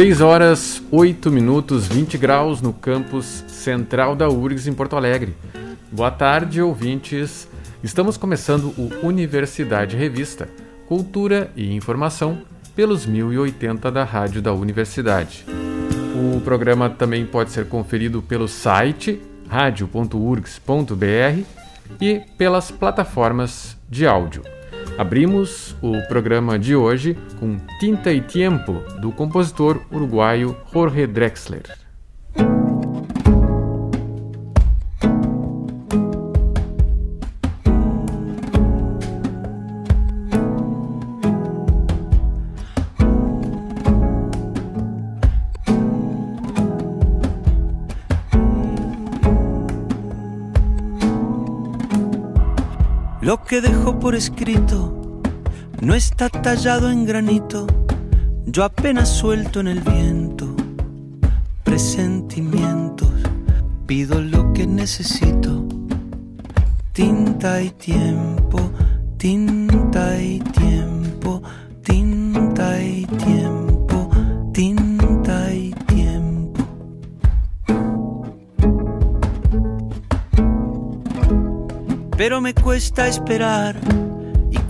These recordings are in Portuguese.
6 horas 8 minutos 20 graus no campus central da URGS em Porto Alegre. Boa tarde, ouvintes. Estamos começando o Universidade Revista, Cultura e Informação pelos 1080 da Rádio da Universidade. O programa também pode ser conferido pelo site radio.urgs.br e pelas plataformas de áudio. Abrimos o programa de hoje com Tinta e Tempo, do compositor uruguaio Jorge Drexler. Lo que dejó por escrito no está tallado en granito, yo apenas suelto en el viento. Presentimientos, pido lo que necesito, tinta y tiempo, tinta y tiempo, tinta y tiempo, tinta y tiempo. Pero me cuesta esperar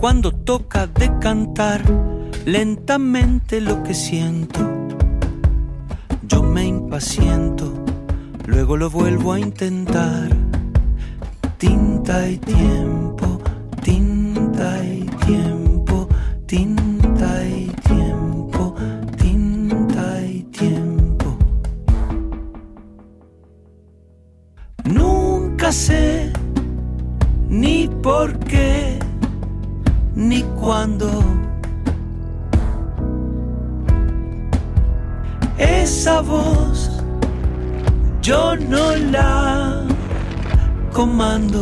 cuando toca de cantar lentamente lo que siento. Yo me impaciento, luego lo vuelvo a intentar. Tinta y tiempo, tinta y tiempo, tinta y tiempo, tinta y tiempo. Nunca sé ni por qué ni cuando esa voz yo no la comando.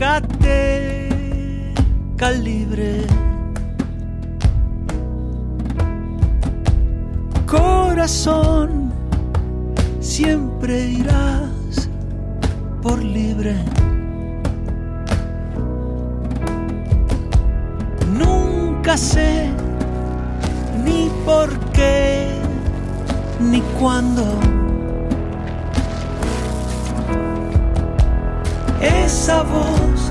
nunca te calibre. Corazón, siempre irás por libre. Nunca sé ni por qué ni cuándo esa voz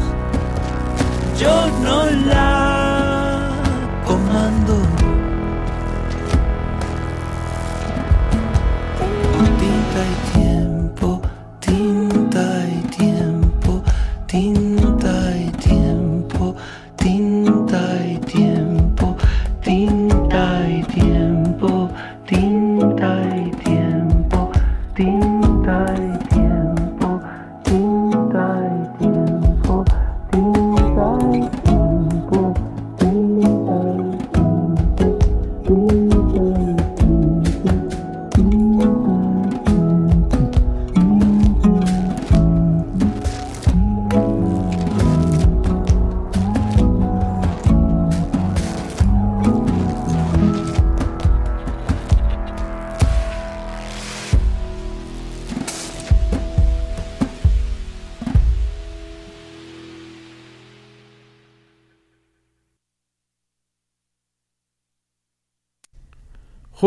yo no la comando. Y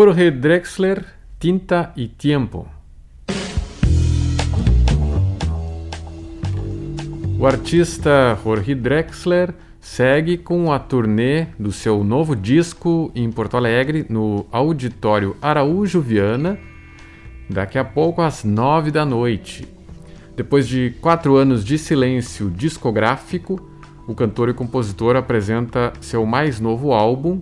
Jorge Drexler, Tinta y Tiempo. O artista Jorge Drexler segue com a turnê do seu novo disco em Porto Alegre, no Auditório Araújo Viana, daqui a pouco às nove da noite. Depois de quatro anos de silêncio discográfico, o cantor e compositor apresenta seu mais novo álbum,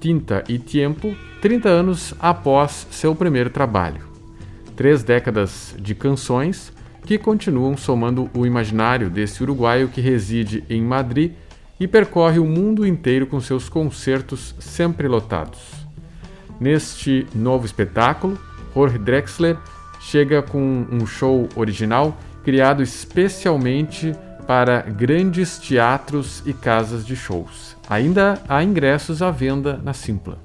Tinta e Tempo, 30 anos após seu primeiro trabalho. Três décadas de canções que continuam somando o imaginário desse uruguaio que reside em Madrid e percorre o mundo inteiro com seus concertos sempre lotados. Neste novo espetáculo, Jorge Drexler chega com um show original criado especialmente para grandes teatros e casas de shows. Ainda há ingressos à venda na Simpla.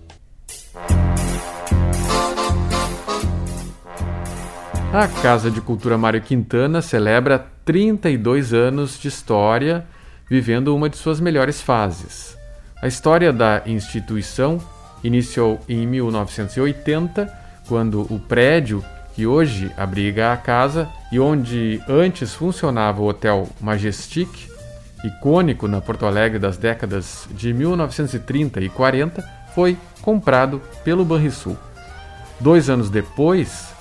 A Casa de Cultura Mário Quintana celebra 32 anos de história, vivendo uma de suas melhores fases. A história da instituição iniciou em 1980, quando o prédio que hoje abriga a casa e onde antes funcionava o Hotel Majestic, icônico na Porto Alegre das décadas de 1930 e 40, foi comprado pelo Banrisul. Dois anos depois,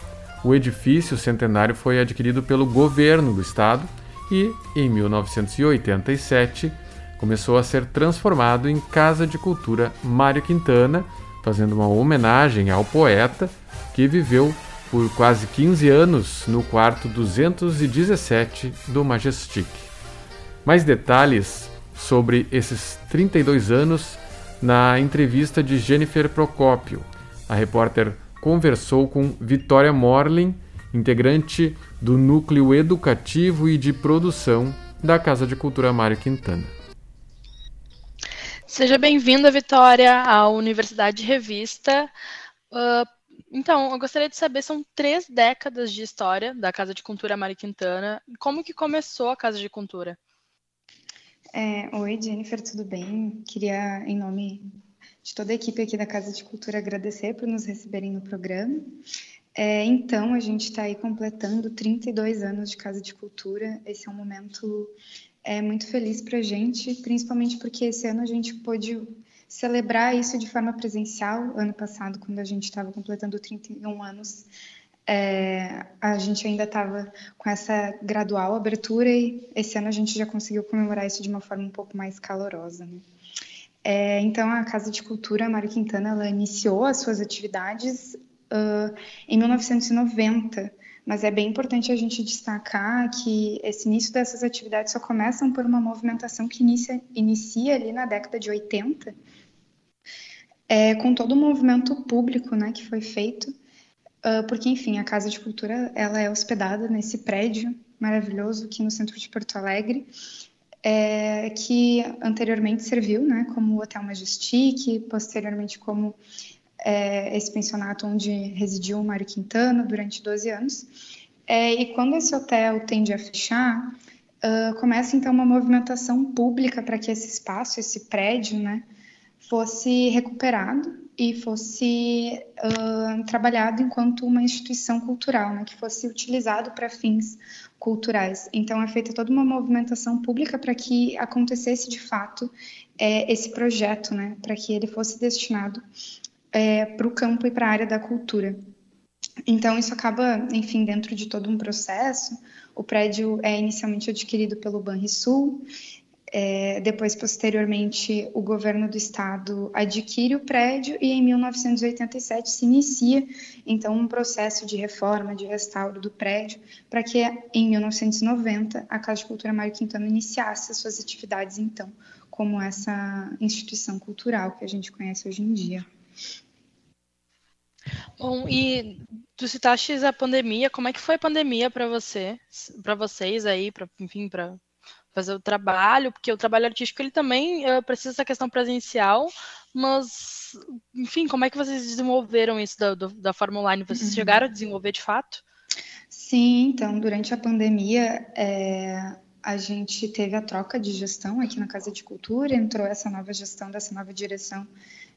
o edifício centenário foi adquirido pelo governo do estado e, em 1987, começou a ser transformado em Casa de Cultura Mário Quintana, fazendo uma homenagem ao poeta que viveu por quase 15 anos no quarto 217 do Majestic. Mais detalhes sobre esses 32 anos na entrevista de Jennifer Procópio. A repórter conversou com Vitória Morlin, integrante do Núcleo Educativo e de Produção da Casa de Cultura Mário Quintana. Seja bem-vinda, Vitória, à Universidade Revista. Uh, então, eu gostaria de saber, são três décadas de história da Casa de Cultura Mari Quintana. Como que começou a Casa de Cultura? É, Oi, Jennifer, tudo bem? Queria, em nome de toda a equipe aqui da Casa de Cultura, agradecer por nos receberem no programa. É, então, a gente está aí completando 32 anos de Casa de Cultura. Esse é um momento é, muito feliz para a gente, principalmente porque esse ano a gente pôde celebrar isso de forma presencial. Ano passado, quando a gente estava completando 31 anos, é, a gente ainda estava com essa gradual abertura e esse ano a gente já conseguiu comemorar isso de uma forma um pouco mais calorosa. Né? É, então, a Casa de Cultura Mário Quintana ela iniciou as suas atividades uh, em 1990, mas é bem importante a gente destacar que esse início dessas atividades só começam por uma movimentação que inicia, inicia ali na década de 80, é, com todo o movimento público né, que foi feito, uh, porque, enfim, a Casa de Cultura ela é hospedada nesse prédio maravilhoso aqui no centro de Porto Alegre, é, que anteriormente serviu né, como Hotel Majestic, posteriormente como é, esse pensionato onde residiu o Mário Quintana durante 12 anos. É, e quando esse hotel tende a fechar, uh, começa então uma movimentação pública para que esse espaço, esse prédio, né, fosse recuperado e fosse uh, trabalhado enquanto uma instituição cultural, né, que fosse utilizado para fins culturais. Então é feita toda uma movimentação pública para que acontecesse de fato é, esse projeto, né, para que ele fosse destinado é, para o campo e para a área da cultura. Então isso acaba, enfim, dentro de todo um processo. O prédio é inicialmente adquirido pelo Banrisul é, depois, posteriormente, o governo do estado adquire o prédio e em 1987 se inicia, então, um processo de reforma, de restauro do prédio, para que em 1990 a Casa de Cultura Mário Quintana iniciasse as suas atividades, então, como essa instituição cultural que a gente conhece hoje em dia. Bom, e tu citaste a pandemia, como é que foi a pandemia para você, para vocês aí, para enfim, para fazer o trabalho, porque o trabalho artístico ele também uh, precisa dessa questão presencial, mas, enfim, como é que vocês desenvolveram isso da, do, da forma online? Vocês uhum. chegaram a desenvolver de fato? Sim, então, durante a pandemia, é, a gente teve a troca de gestão aqui na Casa de Cultura, entrou essa nova gestão dessa nova direção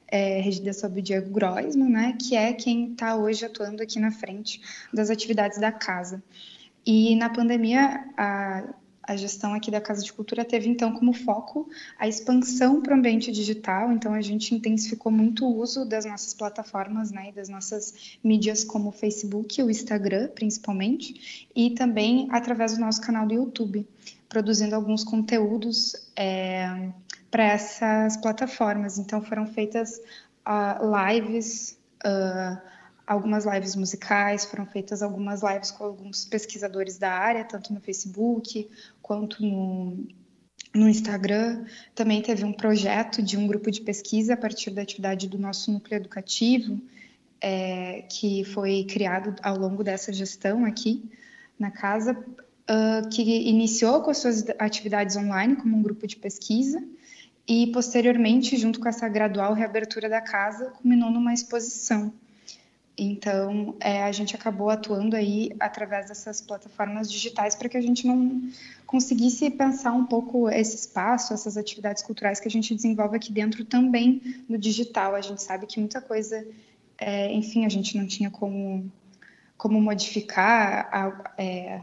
é, regida sob o Diego Groisman, né, que é quem está hoje atuando aqui na frente das atividades da casa. E na pandemia, a, a gestão aqui da Casa de Cultura teve então como foco a expansão para o ambiente digital, então a gente intensificou muito o uso das nossas plataformas, né, e das nossas mídias como o Facebook, o Instagram, principalmente, e também através do nosso canal do YouTube, produzindo alguns conteúdos é, para essas plataformas. Então foram feitas uh, lives uh, algumas lives musicais, foram feitas algumas lives com alguns pesquisadores da área, tanto no Facebook quanto no, no Instagram. Também teve um projeto de um grupo de pesquisa a partir da atividade do nosso núcleo educativo, é, que foi criado ao longo dessa gestão aqui na casa, uh, que iniciou com as suas atividades online como um grupo de pesquisa e posteriormente, junto com essa gradual reabertura da casa, culminou numa exposição então, é, a gente acabou atuando aí através dessas plataformas digitais para que a gente não conseguisse pensar um pouco esse espaço, essas atividades culturais que a gente desenvolve aqui dentro também no digital. A gente sabe que muita coisa, é, enfim, a gente não tinha como, como modificar a, é,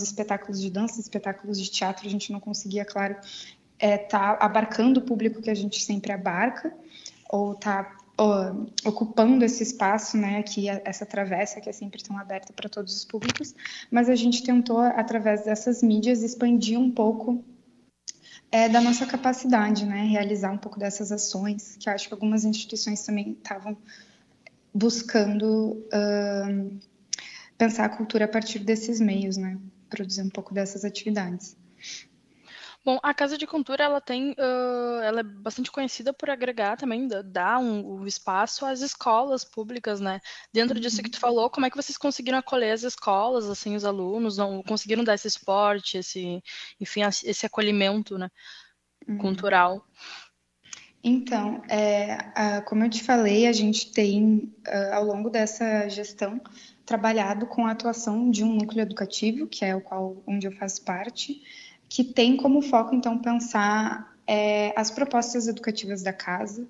espetáculos de dança, espetáculos de teatro, a gente não conseguia, claro, estar é, tá abarcando o público que a gente sempre abarca, ou tá ocupando esse espaço, né, aqui essa travessa que é sempre tão aberta para todos os públicos, mas a gente tentou através dessas mídias expandir um pouco é, da nossa capacidade, né, realizar um pouco dessas ações, que acho que algumas instituições também estavam buscando uh, pensar a cultura a partir desses meios, né, produzir um pouco dessas atividades. Bom, a Casa de Cultura ela tem, uh, ela é bastante conhecida por agregar também, dar um, um, espaço às escolas públicas, né? Dentro disso que tu falou, como é que vocês conseguiram acolher as escolas, assim, os alunos, não conseguiram dar esse esporte, esse, enfim, esse acolhimento, né, uhum. cultural? Então, é, como eu te falei, a gente tem, ao longo dessa gestão, trabalhado com a atuação de um núcleo educativo, que é o qual onde eu faço parte, que tem como foco, então, pensar é, as propostas educativas da casa,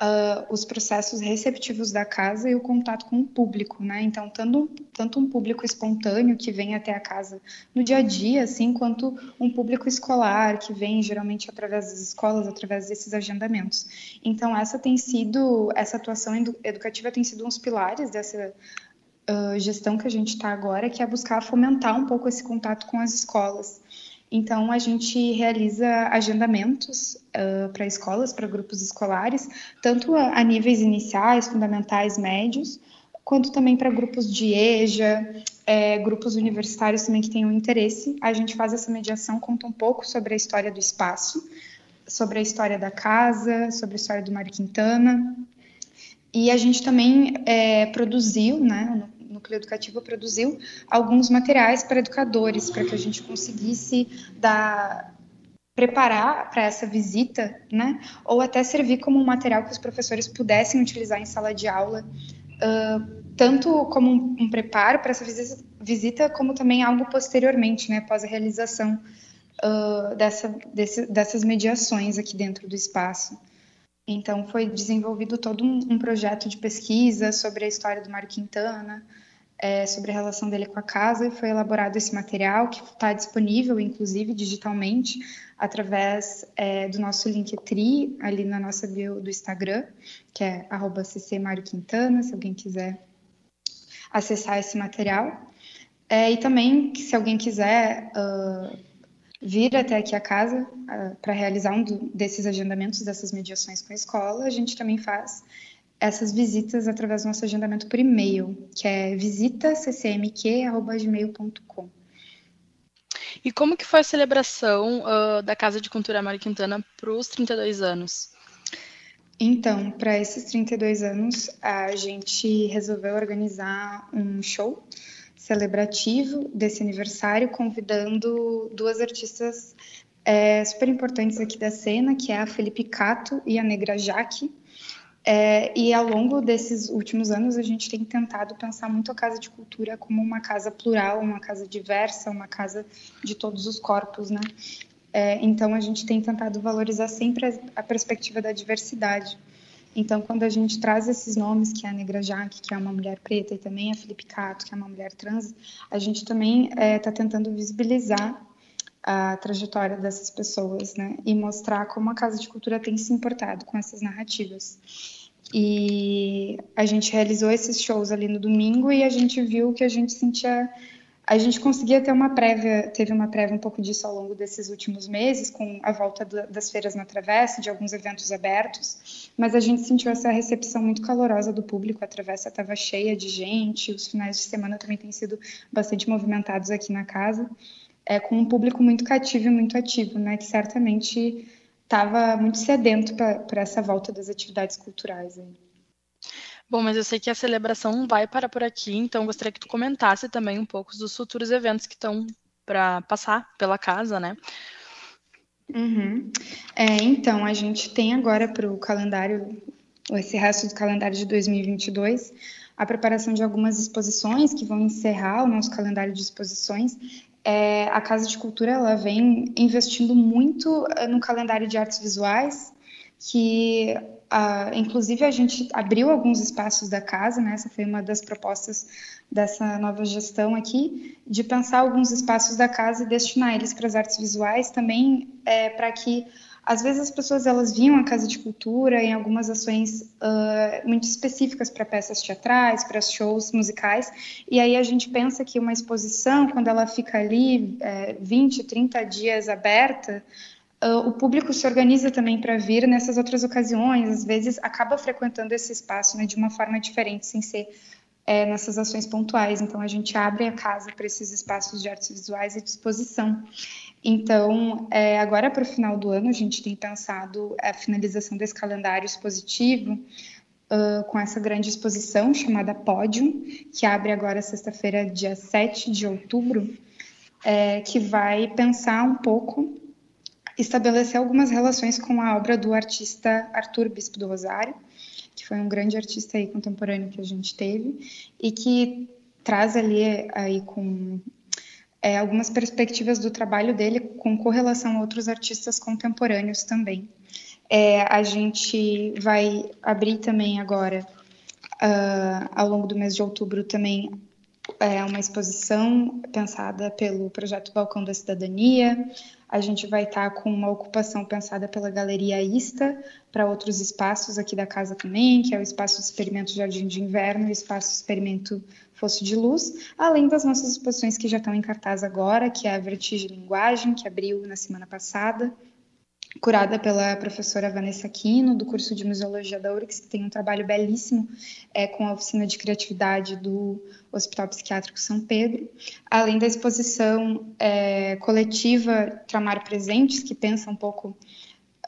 uh, os processos receptivos da casa e o contato com o público, né? Então, tanto, tanto um público espontâneo que vem até a casa no dia a dia, assim, quanto um público escolar que vem geralmente através das escolas, através desses agendamentos. Então, essa tem sido, essa atuação educativa tem sido um dos pilares dessa uh, gestão que a gente está agora, que é buscar fomentar um pouco esse contato com as escolas. Então, a gente realiza agendamentos uh, para escolas, para grupos escolares, tanto a, a, níveis iniciais, fundamentais, médios, quanto também para grupos de EJA, é, grupos universitários também que tenham interesse. A gente faz essa mediação, conta um pouco sobre a história do espaço, sobre a história da casa, sobre a história do Mário Quintana. E a gente também é, produziu, né, núcleo educativo produziu alguns materiais para educadores, para que a gente conseguisse dar preparar para essa visita, né? Ou até servir como um material que os professores pudessem utilizar em sala de aula, uh, tanto como um, um preparo para essa visita, como também algo posteriormente, né? Após a realização uh, dessa, desse, dessas mediações aqui dentro do espaço. Então, foi desenvolvido todo um, um projeto de pesquisa sobre a história do Mário Quintana, é, sobre a relação dele com a casa foi elaborado esse material que está disponível, inclusive digitalmente, através é, do nosso Linktree, ali na nossa bio do Instagram, que é @ccmarioquintana, se alguém quiser acessar esse material. É, e também, se alguém quiser uh, vir até aqui a casa uh, para realizar um do, desses agendamentos, dessas mediações com a escola, a gente também faz essas visitas através do nosso agendamento por e-mail, que é visitaccmq.gmail.com. E como que foi a celebração uh, da Casa de Cultura Mário Quintana para os 32 anos? Então, para esses 32 anos, a gente resolveu organizar um show celebrativo desse aniversário, convidando duas artistas é, super importantes aqui da cena, que é a Felipe Cato e a Negra Jaque. É, e ao longo desses últimos anos, a gente tem tentado pensar muito a Casa de Cultura como uma casa plural, uma casa diversa, uma casa de todos os corpos, né? É, então, a gente tem tentado valorizar sempre a, a, perspectiva da diversidade. Então, quando a gente traz esses nomes, que é a Negra Jaque, que é uma mulher preta, e também a Felipe Cato, que é uma mulher trans, a gente também está é, tentando visibilizar a trajetória dessas pessoas, né? E mostrar como a Casa de Cultura tem se importado com essas narrativas. E a gente realizou esses shows ali no domingo e a gente viu que a gente sentia a gente conseguia ter uma prévia, teve uma prévia um pouco disso ao longo desses últimos meses, com a volta das feiras na Travessa, de alguns eventos abertos, mas a gente sentiu essa recepção muito calorosa do público, a Travessa estava cheia de gente, os finais de semana também têm sido bastante movimentados aqui na casa, é, com um público muito cativo e muito ativo, né, que certamente estava muito sedento para essa volta das atividades culturais. Aí. Bom, mas eu sei que a celebração não vai parar por aqui, então gostaria que tu comentasse também um pouco dos futuros eventos que estão para passar pela casa, né? Uhum. É, então, a gente tem agora para o calendário, esse resto do calendário de 2022, a preparação de algumas exposições que vão encerrar o nosso calendário de exposições. É, a Casa de Cultura ela vem investindo muito eh, no calendário de artes visuais, que Uh, inclusive, a gente abriu alguns espaços da casa, né? Essa foi uma das propostas dessa nova gestão aqui, de pensar alguns espaços da casa e destinar eles para as artes visuais também, é, para que às vezes as pessoas elas vinham à casa de cultura em algumas ações uh, muito específicas para peças teatrais, para shows musicais, e aí a gente pensa que uma exposição, quando ela fica ali é, 20, 30 dias aberta, uh, o público se organiza também para vir nessas outras ocasiões, às vezes acaba frequentando esse espaço né, de uma forma diferente, sem ser é, nessas ações pontuais. Então, a gente abre a casa para esses espaços de artes visuais e de exposição. Então, é, agora para o final do ano, a gente tem pensado a finalização desse calendário expositivo uh, com essa grande exposição chamada Pódio, que abre agora sexta-feira, dia 7 de outubro, é, que vai pensar um pouco estabelecer algumas relações com a obra do artista Arthur Bispo do Rosário, que foi um grande artista aí contemporâneo que a gente teve e que traz ali aí com é, algumas perspectivas do trabalho dele com correlação a outros artistas contemporâneos também. É, a gente vai abrir também agora, uh, ao longo do mês de outubro, também é, uma exposição pensada pelo projeto Balcão da Cidadania. A gente vai estar tá com uma ocupação pensada pela Galeria Ista para outros espaços aqui da casa também, que é o Espaço Experimento Jardim de Inverno e o Espaço Experimento Fosso de Luz, além das nossas exposições que já estão em cartaz agora, que é a Vertigem Linguagem, que abriu na semana passada, curada pela professora Vanessa Aquino, do curso de Museologia da URGS, que tem um trabalho belíssimo é, com a oficina de criatividade do Hospital Psiquiátrico São Pedro, além da exposição é, coletiva Tramar Presentes, que pensa um pouco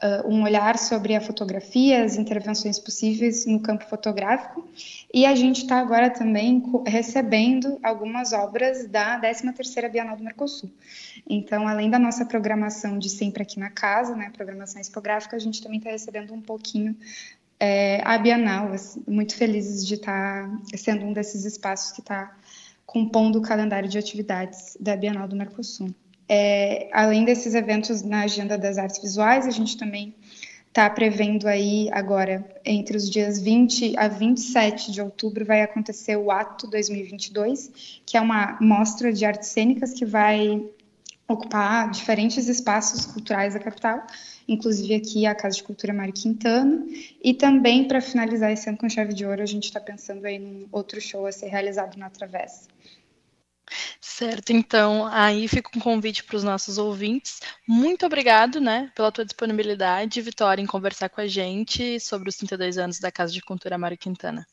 uh, um olhar sobre a fotografia, as intervenções possíveis no campo fotográfico. E a gente está agora também recebendo algumas obras da 13ª Bienal do Mercosul. Então, além da nossa programação de sempre aqui na casa, né, programação expográfica, a gente também está recebendo um pouquinho é, a Bienal. Assim, muito felizes de estar tá sendo um desses espaços que está compondo o calendário de atividades da Bienal do Mercosul. É, além desses eventos na agenda das artes visuais, a gente também está prevendo aí agora, entre os dias 20 a 27 de outubro, vai acontecer o Ato 2022, que é uma mostra de artes cênicas que vai ocupar diferentes espaços culturais da capital, inclusive aqui a Casa de Cultura Mário Quintana, e também, para finalizar esse ano com chave de ouro, a gente está pensando num outro show a ser realizado na Travessa. Certo, então aí fica um convite para os nossos ouvintes. Muito obrigado, né, pela tua disponibilidade, Vitória, em conversar com a gente sobre os 32 anos da Casa de Cultura Mário Quintana.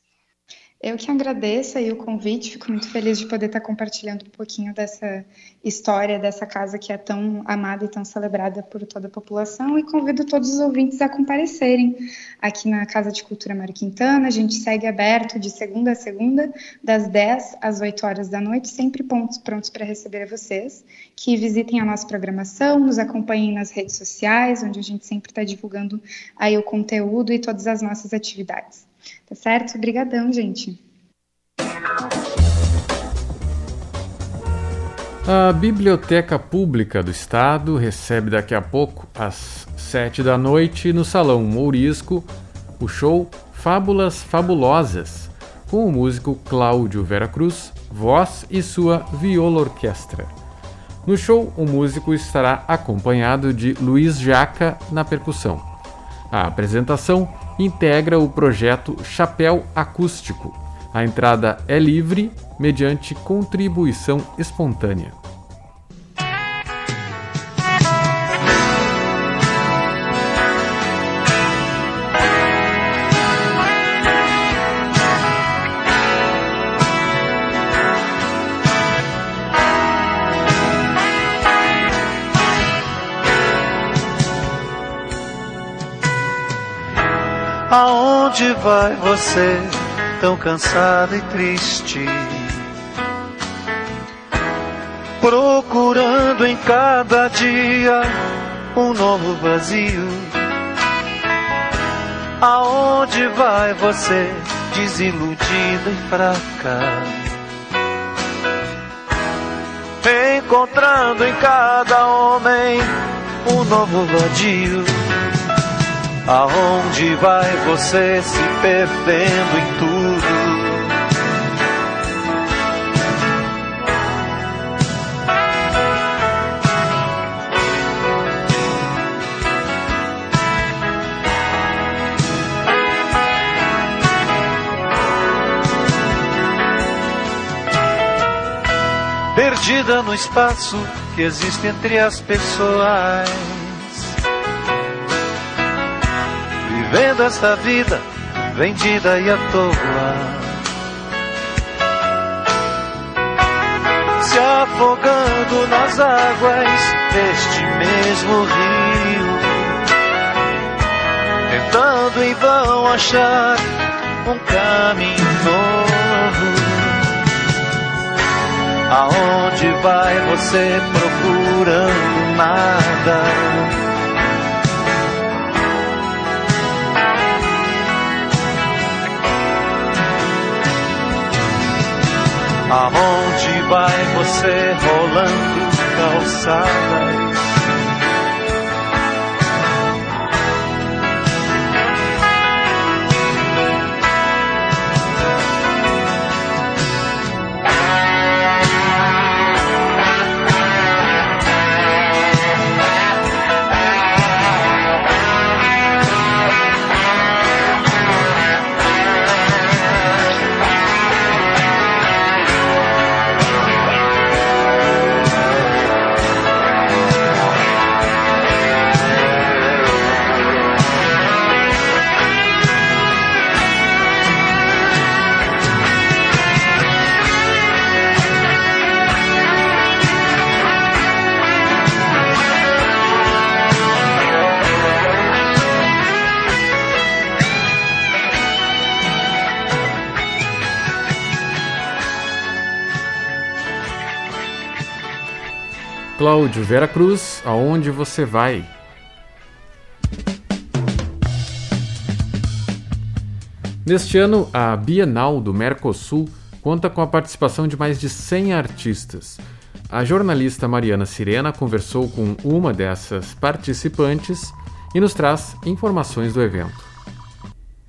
Eu que agradeço aí o convite, fico muito feliz de poder estar compartilhando um pouquinho dessa história dessa casa que é tão amada e tão celebrada por toda a população e convido todos os ouvintes a comparecerem aqui na Casa de Cultura Mário Quintana. A gente segue aberto de segunda a segunda, das 10 às 8 horas da noite, sempre prontos para receber vocês, que visitem a nossa programação, nos acompanhem nas redes sociais, onde a gente sempre está divulgando aí o conteúdo e todas as nossas atividades. Tá certo? Obrigadão, gente. A Biblioteca Pública do Estado recebe daqui a pouco, às sete da noite, no Salão Mourisco, o show Fábulas Fabulosas, com o músico Cláudio Vera Cruz, voz e sua viola orquestra. No show, o músico estará acompanhado de Luiz Jaca na percussão. A apresentação integra o projeto Chapéu Acústico. A entrada é livre, mediante contribuição espontânea. Aonde vai você, tão cansada e triste? Procurando em cada dia um novo vazio. Aonde vai você, desiludida e fraca? Encontrando em cada homem um novo vadio. Aonde vai você se perdendo em tudo? Perdida no espaço que existe entre as pessoas. Vivendo esta vida vendida e à toa. Se afogando nas águas deste mesmo rio, tentando em vão achar um caminho novo. Aonde vai você procurando nada? Aonde vai você rolando calçadas? Cláudio Vera Cruz, aonde você vai? Neste ano, a Bienal do Mercosul conta com a participação de mais de 100 artistas. A jornalista Mariana Sirena conversou com uma dessas participantes e nos traz informações do evento.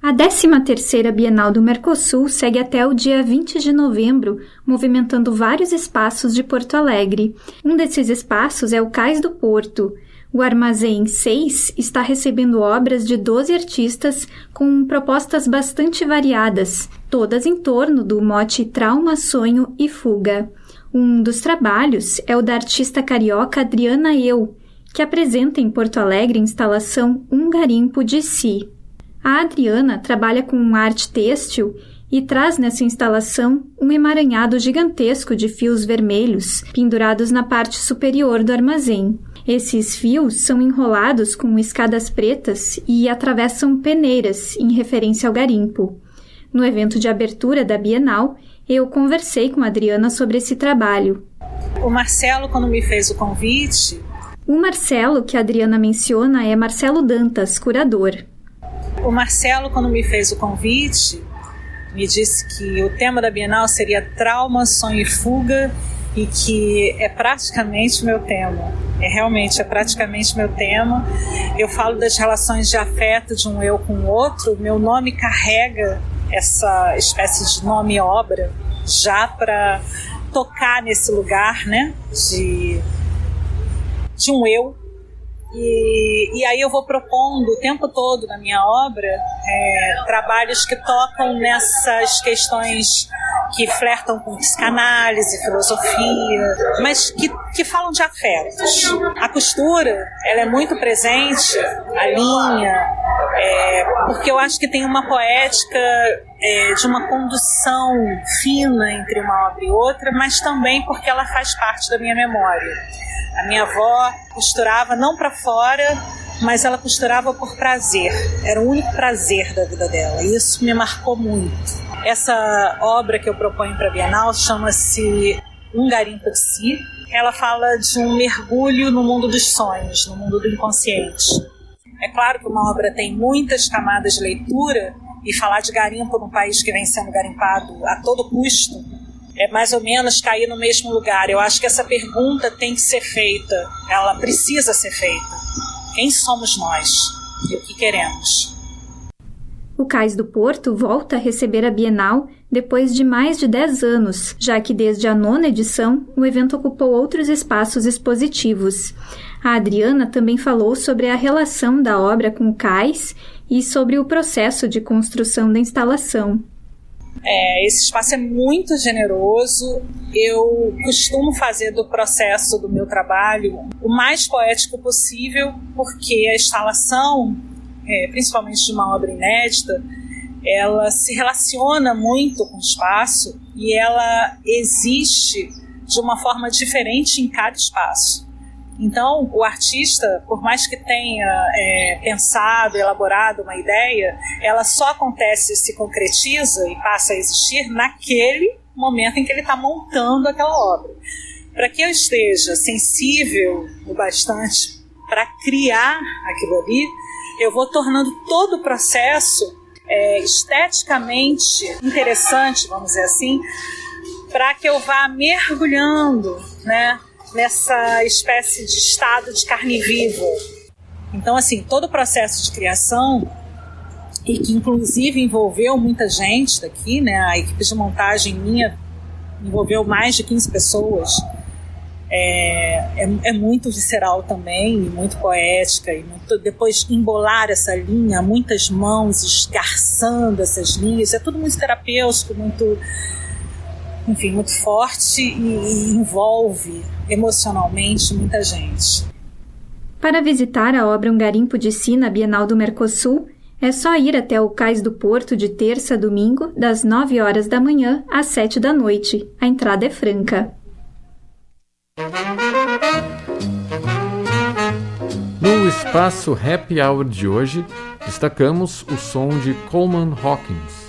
A 13ª Bienal do Mercosul segue até o dia 20 de novembro, movimentando vários espaços de Porto Alegre. Um desses espaços é o Cais do Porto. O Armazém 6 está recebendo obras de 12 artistas com propostas bastante variadas, todas em torno do mote trauma, sonho e fuga. Um dos trabalhos é o da artista carioca Adriana Eu, que apresenta em Porto Alegre a instalação Um Garimpo de Si. A Adriana trabalha com arte têxtil e traz nessa instalação um emaranhado gigantesco de fios vermelhos pendurados na parte superior do armazém. Esses fios são enrolados com escadas pretas e atravessam peneiras em referência ao garimpo. No evento de abertura da Bienal, eu conversei com a Adriana sobre esse trabalho. O Marcelo, quando me fez o convite. O Marcelo que a Adriana menciona é Marcelo Dantas, curador. O Marcelo, quando me fez o convite, me disse que o tema da Bienal seria trauma, sonho e fuga e que é praticamente meu tema. É realmente, é praticamente meu tema. Eu falo das relações de afeto de um eu com o outro. Meu nome carrega essa espécie de nome obra já para tocar nesse lugar, né? De de um eu. E, e aí eu vou propondo o tempo todo na minha obra é, trabalhos que tocam nessas questões que flertam com psicanálise, filosofia, mas que, que falam de afetos. A costura, ela é muito presente, a linha, é, porque eu acho que tem uma poética é, de uma condução fina entre uma obra e outra, mas também porque ela faz parte da minha memória. A minha avó costurava não para fora, mas ela costurava por prazer. Era o único prazer da vida dela. E isso me marcou muito. Essa obra que eu proponho para a Bienal chama-se Um Garimpo de Si. Ela fala de um mergulho no mundo dos sonhos, no mundo do inconsciente. É claro que uma obra tem muitas camadas de leitura e falar de garimpo num país que vem sendo garimpado a todo custo é mais ou menos cair no mesmo lugar. Eu acho que essa pergunta tem que ser feita, ela precisa ser feita. Quem somos nós e o que queremos? O Cais do Porto volta a receber a Bienal depois de mais de 10 anos, já que desde a nona edição o evento ocupou outros espaços expositivos. A Adriana também falou sobre a relação da obra com o cais e sobre o processo de construção da instalação. É, esse espaço é muito generoso. Eu costumo fazer do processo do meu trabalho o mais poético possível, porque a instalação é, principalmente de uma obra inédita, ela se relaciona muito com o espaço e ela existe de uma forma diferente em cada espaço. Então, o artista, por mais que tenha é, pensado, elaborado uma ideia, ela só acontece, se concretiza e passa a existir naquele momento em que ele está montando aquela obra. Para que eu esteja sensível o bastante para criar aquilo ali, eu vou tornando todo o processo é, esteticamente interessante, vamos dizer assim, para que eu vá mergulhando né, nessa espécie de estado de carne viva. Então, assim, todo o processo de criação, e que inclusive envolveu muita gente daqui, né, a equipe de montagem minha envolveu mais de 15 pessoas é, é, é, muito visceral também, muito poética, e muito, depois embolar essa linha, muitas mãos esgarçando essas linhas, é tudo muito terapêutico, muito, enfim, muito forte e, e envolve emocionalmente muita gente. Para visitar a obra Um Garimpo de Si na Bienal do Mercosul, é só ir até o Cais do Porto de terça a domingo, das 9 horas da manhã às 7 da noite. A entrada é franca. No espaço Happy Hour de hoje, destacamos o som de Coleman Hawkins.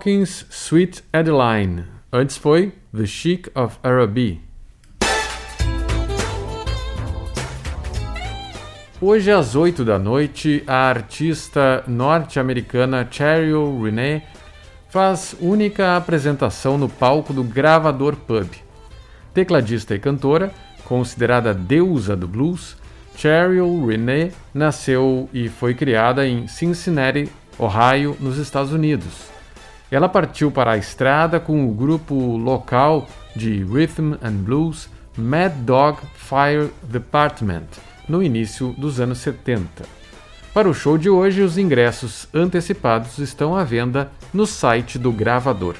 Hawkins, Sweet Adeline. Antes foi The Chic of Araby. Hoje às 8 da noite, a artista norte-americana Cheryl Renee faz única apresentação no palco do Gravador Pub. Tecladista e cantora, considerada deusa do blues, Cheryl Renee nasceu e foi criada em Cincinnati, Ohio, nos Estados Unidos. Ela partiu para a estrada com o grupo local de rhythm and blues Mad Dog Fire Department no início dos anos 70. Para o show de hoje, os ingressos antecipados estão à venda no site do gravador.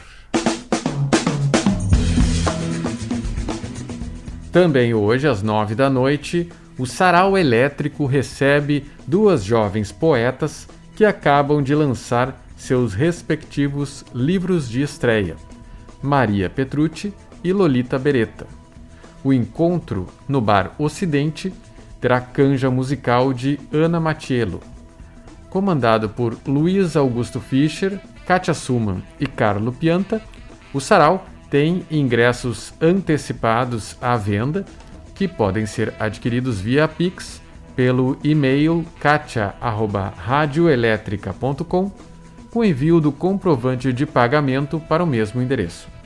Também hoje, às nove da noite, o Sarau Elétrico recebe duas jovens poetas que acabam de lançar seus respectivos livros de estreia, Maria Petrucci e Lolita Beretta. O encontro no Bar Ocidente terá canja musical de Ana Matiello. Comandado por Luiz Augusto Fischer, Katia Suman e Carlo Pianta, o sarau tem ingressos antecipados à venda que podem ser adquiridos via Pix pelo e-mail katia@radioelétrica.com com envio do comprovante de pagamento para o mesmo endereço.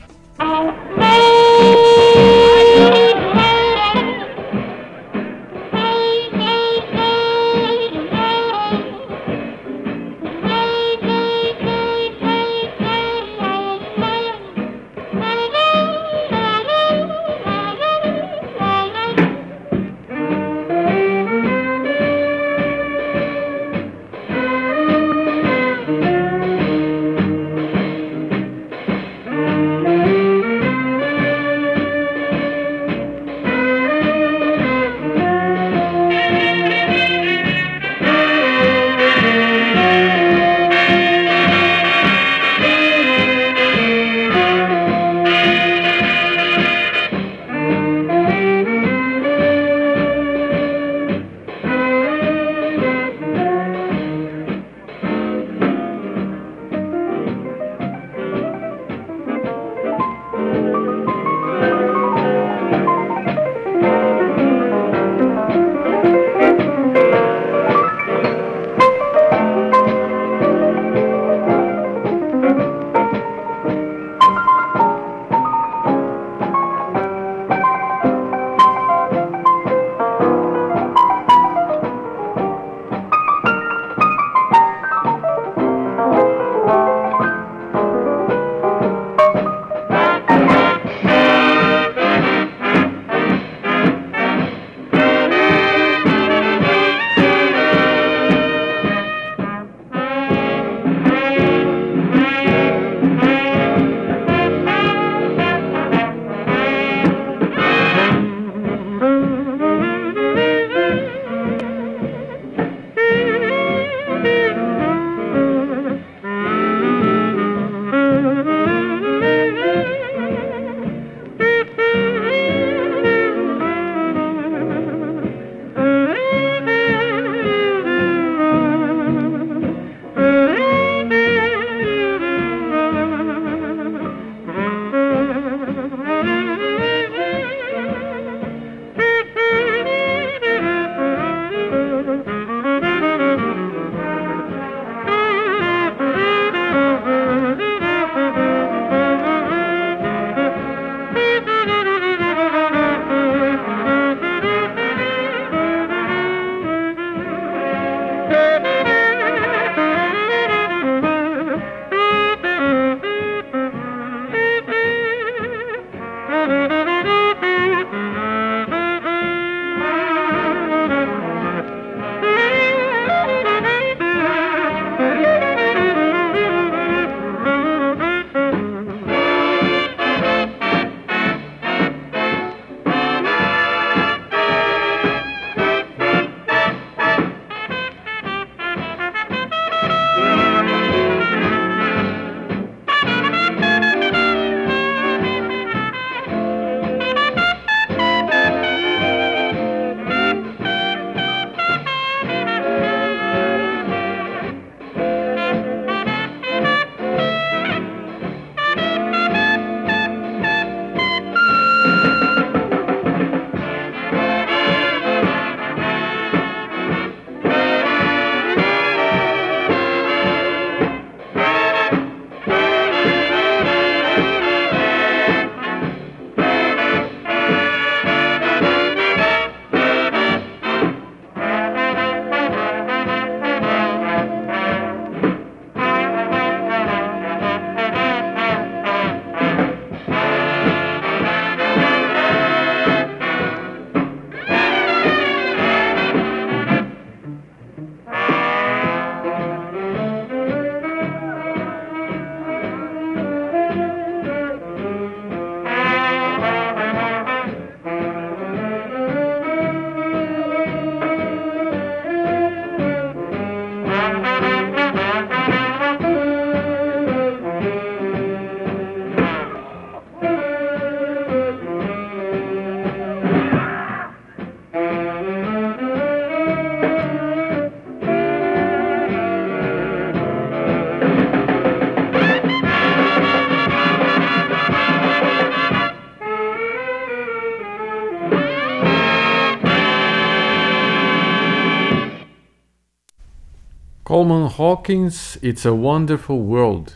Hawkins, It's a Wonderful World.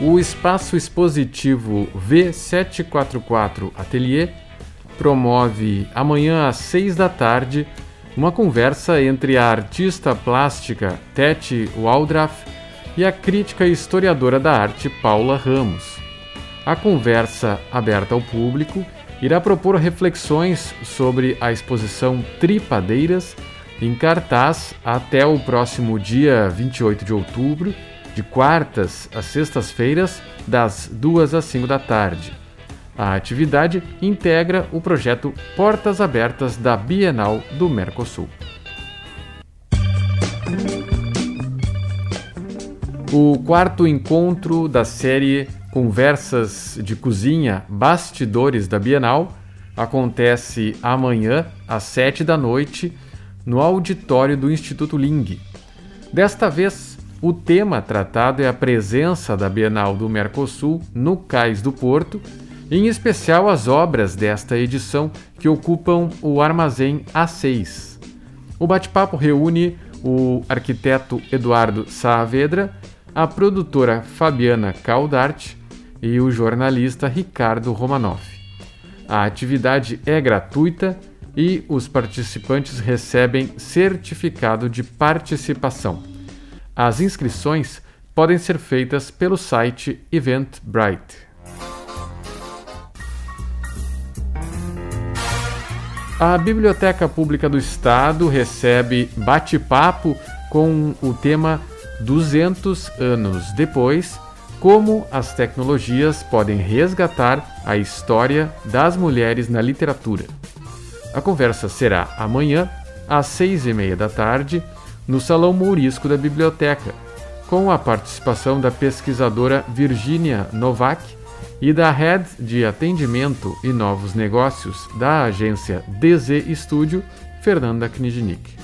O espaço expositivo V744 Atelier promove amanhã às seis da tarde uma conversa entre a artista plástica Tete Waldraff e a crítica e historiadora da arte Paula Ramos. A conversa, aberta ao público, irá propor reflexões sobre a exposição Tripadeiras em cartaz até o próximo dia 28 de outubro, de quartas às sextas-feiras, das 2 às 5 da tarde. A atividade integra o projeto Portas Abertas da Bienal do Mercosul. O quarto encontro da série Conversas de Cozinha Bastidores da Bienal acontece amanhã, às sete da noite, no auditório do Instituto Ling. Desta vez, o tema tratado é a presença da Bienal do Mercosul no Cais do Porto, em especial as obras desta edição que ocupam o armazém A6. O bate-papo reúne o arquiteto Eduardo Saavedra, a produtora Fabiana Caldarte e o jornalista Ricardo Romanoff. A atividade é gratuita e os participantes recebem certificado de participação. As inscrições podem ser feitas pelo site Eventbrite. A Biblioteca Pública do Estado recebe bate-papo com o tema 200 anos depois como as tecnologias podem resgatar a história das mulheres na literatura. A conversa será amanhã, às seis e meia da tarde, no Salão Mourisco da Biblioteca, com a participação da pesquisadora Virginia Novak e da Head de Atendimento e Novos Negócios da agência DZ Studio, Fernanda Knijnik.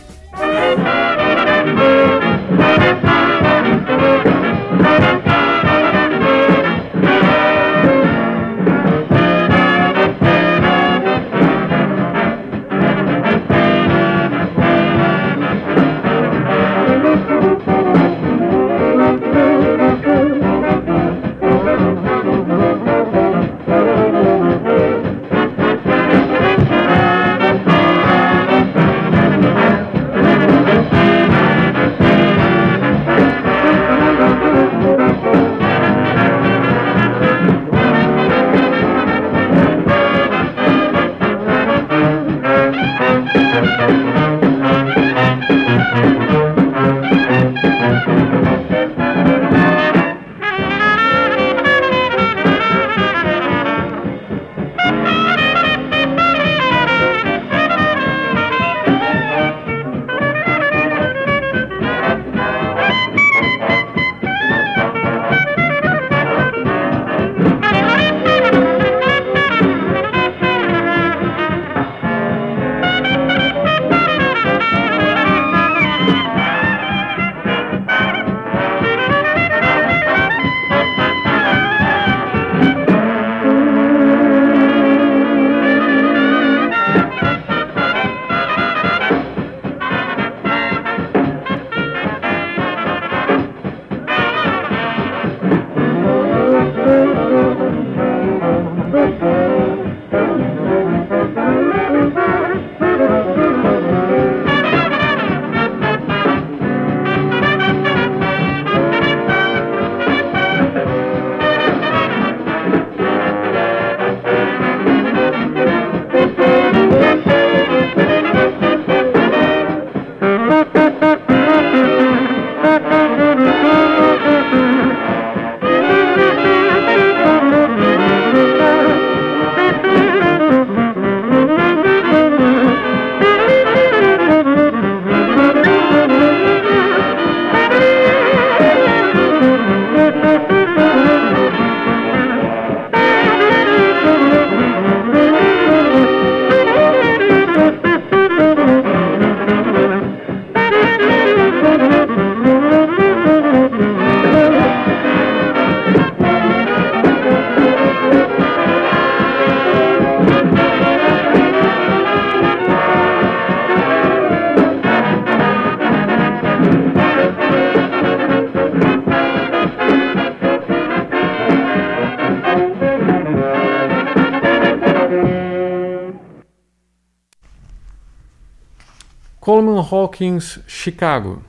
Coleman Hawkins, Chicago.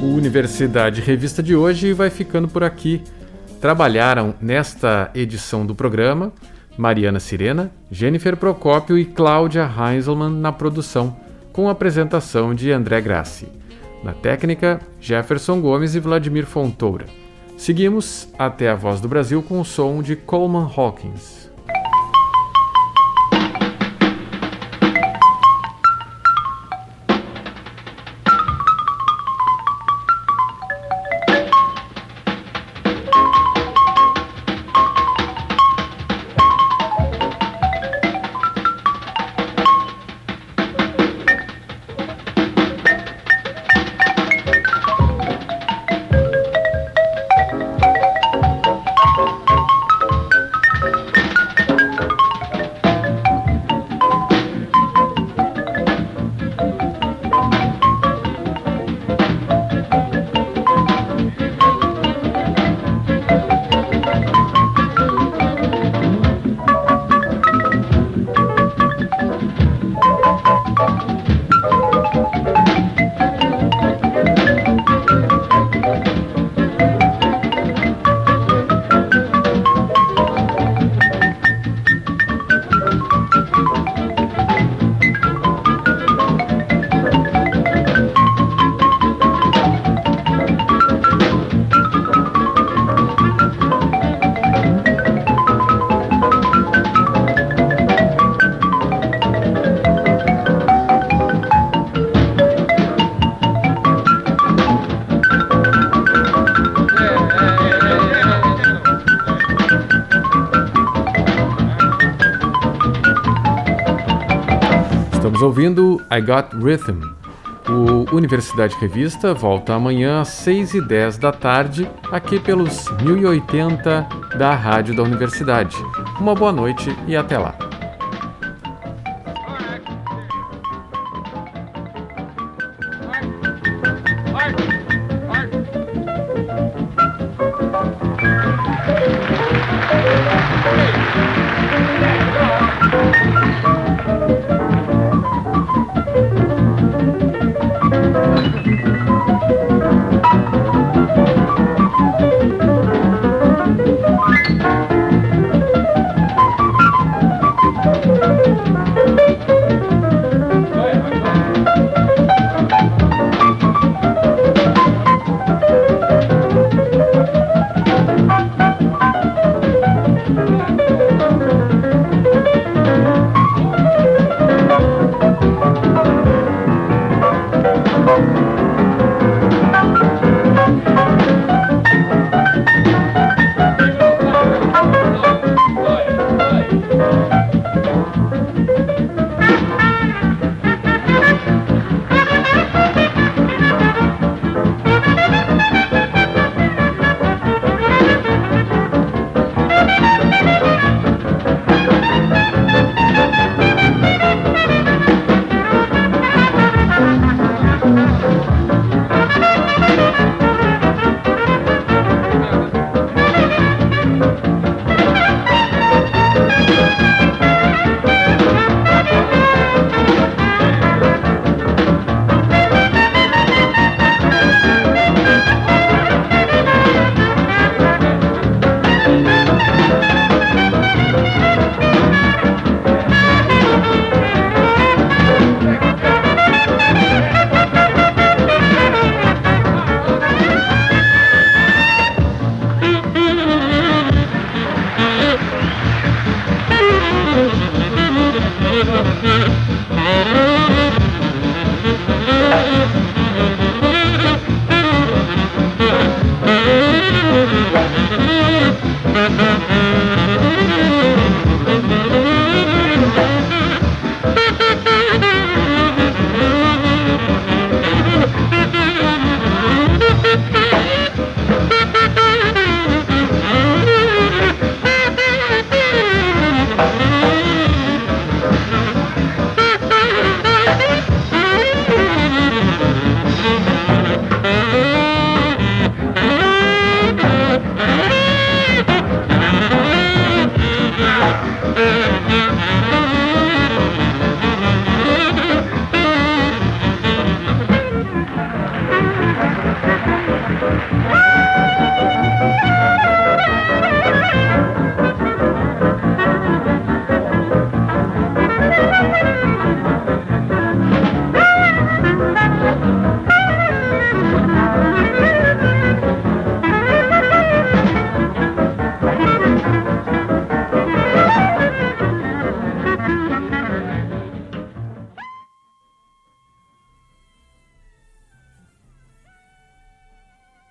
O Universidade Revista de hoje vai ficando por aqui. Trabalharam nesta edição do programa Mariana Sirena, Jennifer Procópio e Cláudia Heinzelmann na produção, com a apresentação de André Grassi. Na técnica, Jefferson Gomes e Vladimir Fontoura. Seguimos até a Voz do Brasil com o som de Coleman Hawkins. ouvindo I Got Rhythm. O Universidade Revista volta amanhã às 6h10 da tarde, aqui pelos 1080 da Rádio da Universidade. Uma boa noite e até lá.